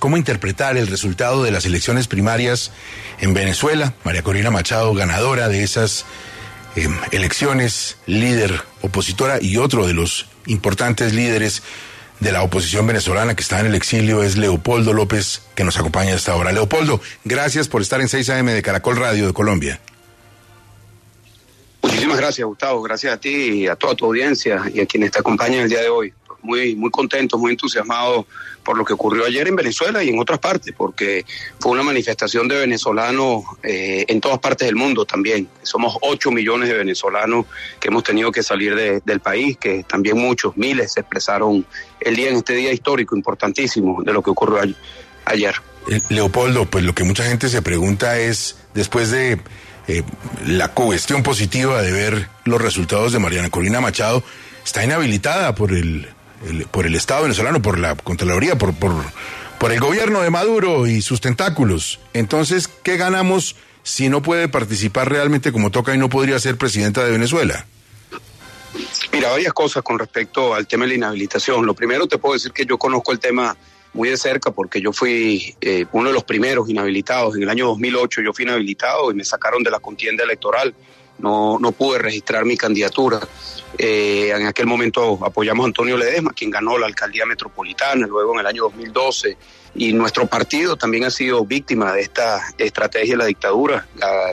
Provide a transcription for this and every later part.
¿Cómo interpretar el resultado de las elecciones primarias en Venezuela? María Corina Machado, ganadora de esas eh, elecciones, líder opositora y otro de los importantes líderes de la oposición venezolana que está en el exilio es Leopoldo López, que nos acompaña a esta hora. Leopoldo, gracias por estar en 6 AM de Caracol Radio de Colombia. Muchísimas gracias, Gustavo. Gracias a ti y a toda tu audiencia y a quienes te acompañan el día de hoy. Muy, muy contento, muy entusiasmado por lo que ocurrió ayer en Venezuela y en otras partes, porque fue una manifestación de venezolanos eh, en todas partes del mundo también. Somos 8 millones de venezolanos que hemos tenido que salir del país, que también muchos, miles, se expresaron el día en este día histórico importantísimo de lo que ocurrió ayer. Eh, Leopoldo, pues lo que mucha gente se pregunta es, después de eh, la cuestión positiva de ver los resultados de Mariana Corina Machado, está inhabilitada por el por el Estado venezolano, por la Contraloría, por, por, por el gobierno de Maduro y sus tentáculos. Entonces, ¿qué ganamos si no puede participar realmente como toca y no podría ser presidenta de Venezuela? Mira, varias cosas con respecto al tema de la inhabilitación. Lo primero te puedo decir que yo conozco el tema muy de cerca porque yo fui eh, uno de los primeros inhabilitados. En el año 2008 yo fui inhabilitado y me sacaron de la contienda electoral. No, no pude registrar mi candidatura. Eh, en aquel momento apoyamos a Antonio Ledesma, quien ganó la alcaldía metropolitana, luego en el año 2012 y nuestro partido también ha sido víctima de esta estrategia de la dictadura.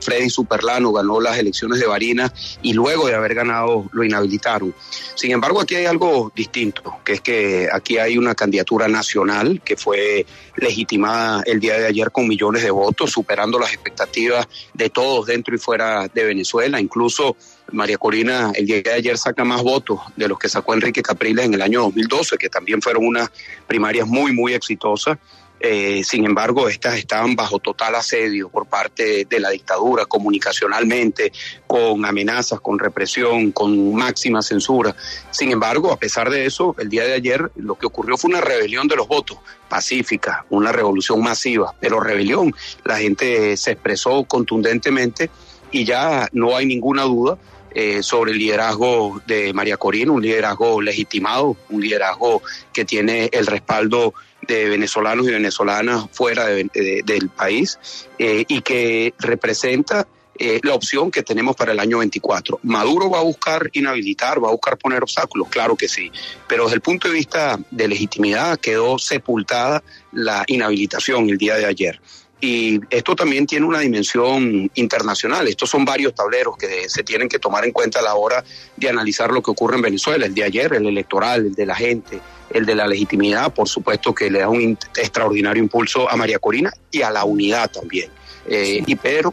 Freddy Superlano ganó las elecciones de Barinas y luego de haber ganado lo inhabilitaron. Sin embargo, aquí hay algo distinto, que es que aquí hay una candidatura nacional que fue legitimada el día de ayer con millones de votos, superando las expectativas de todos dentro y fuera de Venezuela. Incluso María Corina el día de ayer saca más votos de los que sacó Enrique Capriles en el año 2012, que también fueron unas primarias muy, muy exitosas. Eh, sin embargo, estas estaban bajo total asedio por parte de la dictadura, comunicacionalmente, con amenazas, con represión, con máxima censura. Sin embargo, a pesar de eso, el día de ayer lo que ocurrió fue una rebelión de los votos, pacífica, una revolución masiva, pero rebelión. La gente se expresó contundentemente y ya no hay ninguna duda eh, sobre el liderazgo de María Corina, un liderazgo legitimado, un liderazgo que tiene el respaldo de venezolanos y venezolanas fuera del país eh, y que representa eh, la opción que tenemos para el año 24. Maduro va a buscar inhabilitar, va a buscar poner obstáculos, claro que sí, pero desde el punto de vista de legitimidad quedó sepultada la inhabilitación el día de ayer. Y esto también tiene una dimensión internacional. Estos son varios tableros que se tienen que tomar en cuenta a la hora de analizar lo que ocurre en Venezuela. El de ayer, el electoral, el de la gente, el de la legitimidad, por supuesto que le da un extraordinario impulso a María Corina y a la unidad también. Eh, y pero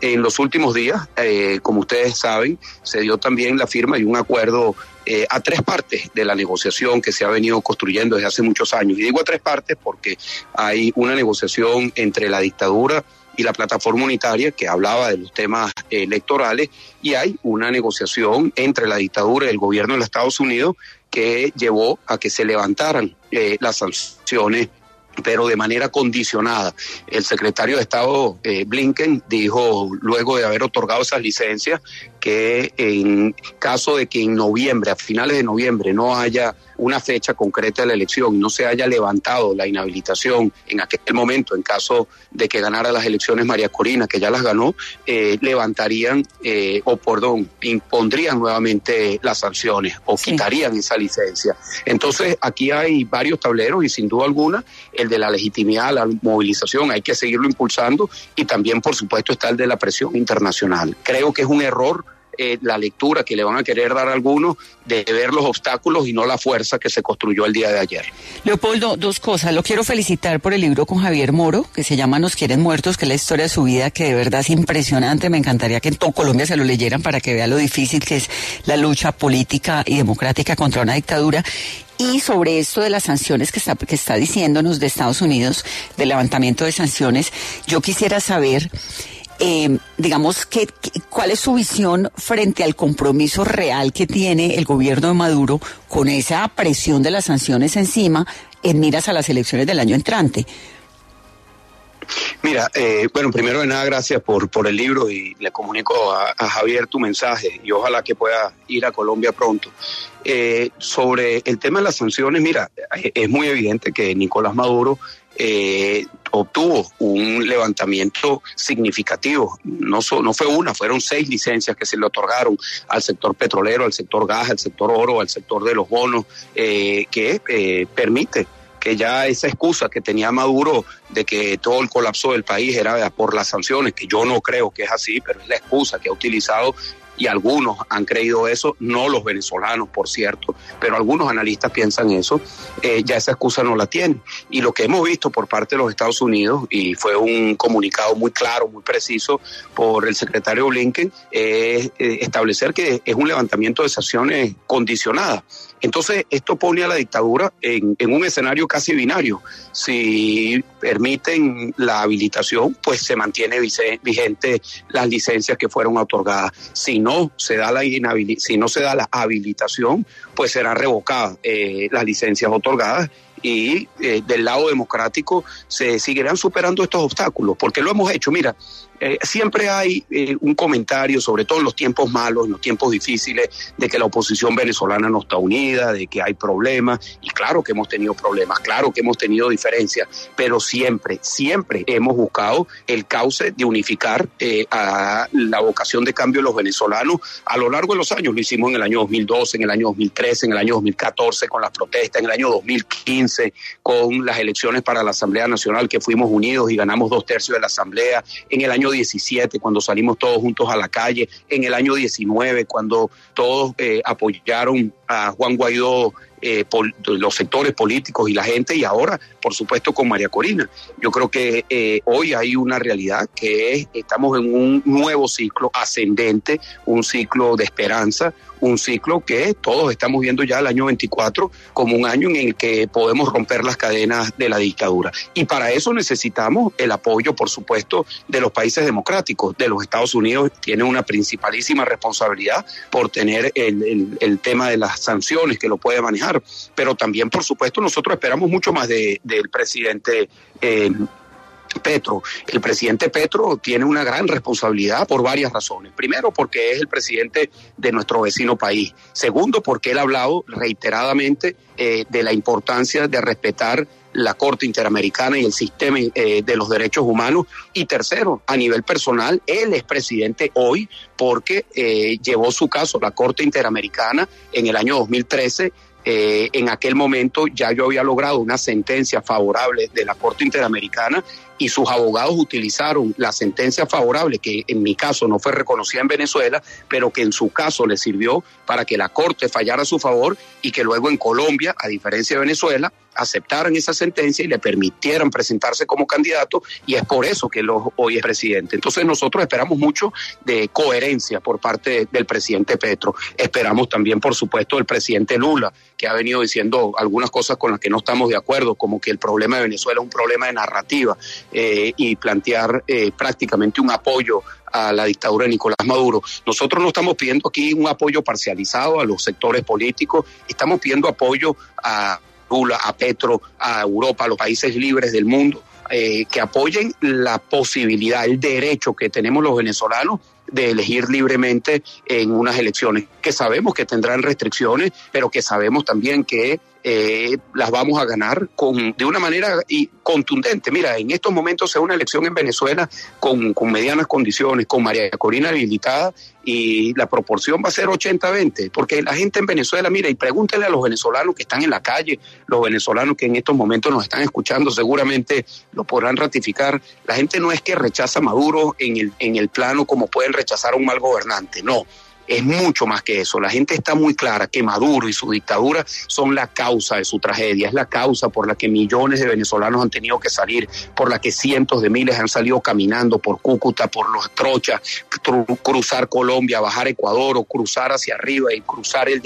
en los últimos días, eh, como ustedes saben, se dio también la firma y un acuerdo eh, a tres partes de la negociación que se ha venido construyendo desde hace muchos años. Y digo a tres partes porque hay una negociación entre la dictadura y la plataforma unitaria que hablaba de los temas electorales y hay una negociación entre la dictadura y el gobierno de los Estados Unidos que llevó a que se levantaran eh, las sanciones pero de manera condicionada. El secretario de Estado eh, Blinken dijo, luego de haber otorgado esas licencias, que en caso de que en noviembre, a finales de noviembre, no haya una fecha concreta de la elección no se haya levantado la inhabilitación en aquel momento, en caso de que ganara las elecciones María Corina, que ya las ganó, eh, levantarían eh, o, perdón, impondrían nuevamente las sanciones o quitarían esa licencia. Entonces, aquí hay varios tableros y sin duda alguna el de la legitimidad, la movilización, hay que seguirlo impulsando y también, por supuesto, está el de la presión internacional. Creo que es un error eh, la lectura que le van a querer dar a algunos de ver los obstáculos y no la fuerza que se construyó el día de ayer. Leopoldo, dos cosas. Lo quiero felicitar por el libro con Javier Moro, que se llama Nos quieren muertos, que es la historia de su vida, que de verdad es impresionante. Me encantaría que en todo Colombia se lo leyeran para que vea lo difícil que es la lucha política y democrática contra una dictadura. Y sobre esto de las sanciones que está, que está diciéndonos de Estados Unidos, del levantamiento de sanciones, yo quisiera saber eh, digamos, que, ¿cuál es su visión frente al compromiso real que tiene el gobierno de Maduro con esa presión de las sanciones encima en miras a las elecciones del año entrante? Mira, eh, bueno, primero de nada, gracias por, por el libro y le comunico a, Javier tu mensaje y ojalá que pueda ir a Colombia pronto. Eh, sobre el tema de las sanciones, mira, es muy evidente que Nicolás Maduro eh, obtuvo un levantamiento significativo. No, no fue una, fueron seis licencias que se le otorgaron al sector petrolero, al sector gas, al sector oro, al sector de los bonos, eh, que eh, permite que ya esa excusa que tenía Maduro de que todo el colapso del país era por las sanciones, que yo no creo que es así, pero es la excusa que ha utilizado y algunos han creído eso, no los venezolanos, por cierto, pero algunos analistas piensan eso, eh, ya esa excusa no la tiene. Y lo que hemos visto por parte de los Estados Unidos, y fue un comunicado muy claro, muy preciso por el secretario Blinken, es eh, establecer que es un levantamiento de sanciones condicionadas. Entonces, esto pone a la dictadura en, en, un escenario casi binario. Si permiten la habilitación, pues se mantiene vigente las licencias que fueron otorgadas. Si no se da la, si no se da la habilitación, pues será revocada eh, las licencias otorgadas y eh, del lado democrático se seguirán superando estos obstáculos, porque lo hemos hecho. Mira, eh, siempre hay eh, un comentario, sobre todo en los tiempos malos, en los tiempos difíciles, de que la oposición venezolana no está unida, de que hay problemas, y claro que hemos tenido problemas, claro que hemos tenido diferencias, pero siempre, siempre hemos buscado el cauce de unificar eh, a la vocación de cambio de los venezolanos a lo largo de los años. Lo hicimos en el año 2012, en el año 2013, en el año 2014 con las protestas, en el año 2015 con las elecciones para la Asamblea Nacional, que fuimos unidos y ganamos dos tercios de la Asamblea, en el año 17, cuando salimos todos juntos a la calle, en el año 19, cuando todos eh, apoyaron a Juan Guaidó eh, los sectores políticos y la gente y ahora, por supuesto, con María Corina. Yo creo que eh, hoy hay una realidad que es, estamos en un nuevo ciclo ascendente, un ciclo de esperanza, un ciclo que todos estamos viendo ya el año 24 como un año en el que podemos romper las cadenas de la dictadura. Y para eso necesitamos el apoyo, por supuesto, de los países democráticos. De los Estados Unidos tiene una principalísima responsabilidad por tener el, el, tema de las sanciones que lo puede manejar. Pero también, por supuesto, nosotros esperamos mucho más de, del presidente. Eh, Petro. El presidente Petro tiene una gran responsabilidad por varias razones. Primero, porque es el presidente de nuestro vecino país. Segundo, porque él ha hablado reiteradamente eh, de la importancia de respetar la Corte Interamericana y el sistema eh, de los derechos humanos. Y tercero, a nivel personal, él es presidente hoy porque eh, llevó su caso a la Corte Interamericana en el año 2013 en aquel momento ya yo había logrado una sentencia favorable de la Corte Interamericana y sus abogados utilizaron la sentencia favorable, que en mi caso no fue reconocida en Venezuela, pero que en su caso le sirvió para que la Corte fallara a su favor y que luego en Colombia, a diferencia de Venezuela, aceptaran esa sentencia y le permitieran presentarse como candidato y es por eso que hoy es presidente. Entonces nosotros esperamos mucho de coherencia por parte del presidente Petro. Esperamos también, por supuesto, del presidente Lula, que ha venido diciendo algunas cosas con las que no estamos de acuerdo, como que el problema de Venezuela es un problema de narrativa eh, y plantear eh, prácticamente un apoyo a la dictadura de Nicolás Maduro. Nosotros no estamos pidiendo aquí un apoyo parcializado a los sectores políticos, estamos pidiendo apoyo a Lula, a Petro, a Europa, a los países libres del mundo, eh, que apoyen la posibilidad, el derecho que tenemos los venezolanos de elegir libremente en unas elecciones que sabemos que tendrán restricciones, pero que sabemos también que eh, las vamos a ganar con, de una manera y contundente. Mira, en estos momentos es una elección en Venezuela con, con medianas condiciones, con María Corina habilitada y la proporción va a ser 80-20, porque la gente en Venezuela, mira, y pregúntele a los venezolanos que están en la calle, los venezolanos que en estos momentos nos están escuchando, seguramente lo podrán ratificar. La gente no es que rechaza a Maduro en el, en el plano como pueden rechazar a un mal gobernante, no es mucho más que eso. La gente está muy clara que Maduro y su dictadura son la causa de su tragedia, es la causa por la que millones de venezolanos han tenido que salir, por la que cientos de miles han salido caminando por Cúcuta, por los Trochas, cruzar Colombia, bajar Ecuador o cruzar hacia arriba y cruzar el,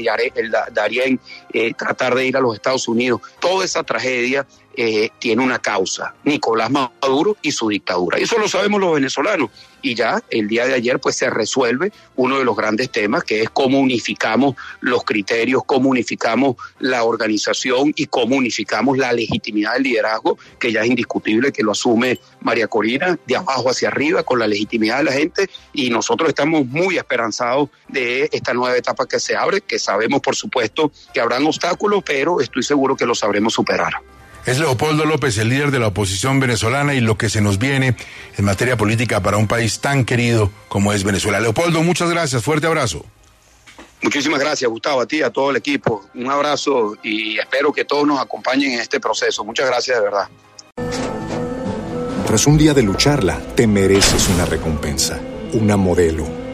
Darién, eh, tratar de ir a los Estados Unidos. Toda esa tragedia eh, tiene una causa, Nicolás Maduro y su dictadura. Y eso lo sabemos los venezolanos. Y ya el día de ayer pues se resuelve uno de los grandes temas, que es cómo unificamos los criterios, cómo unificamos la organización y cómo unificamos la legitimidad del liderazgo, que ya es indiscutible que lo asume María Corina, de abajo hacia arriba, con la legitimidad de la gente. Y nosotros estamos muy esperanzados de esta nueva etapa que se abre, que sabemos por supuesto que habrán obstáculos, pero estoy seguro que lo sabremos superar. Es Leopoldo López, el líder de la oposición venezolana y lo que se nos viene en materia política para un país tan querido como es Venezuela. Leopoldo, muchas gracias, fuerte abrazo. Muchísimas gracias, Gustavo, a ti, a todo el equipo. Un abrazo y espero que todos nos acompañen en este proceso. Muchas gracias de verdad. Tras un día de lucharla, te mereces una recompensa, una modelo,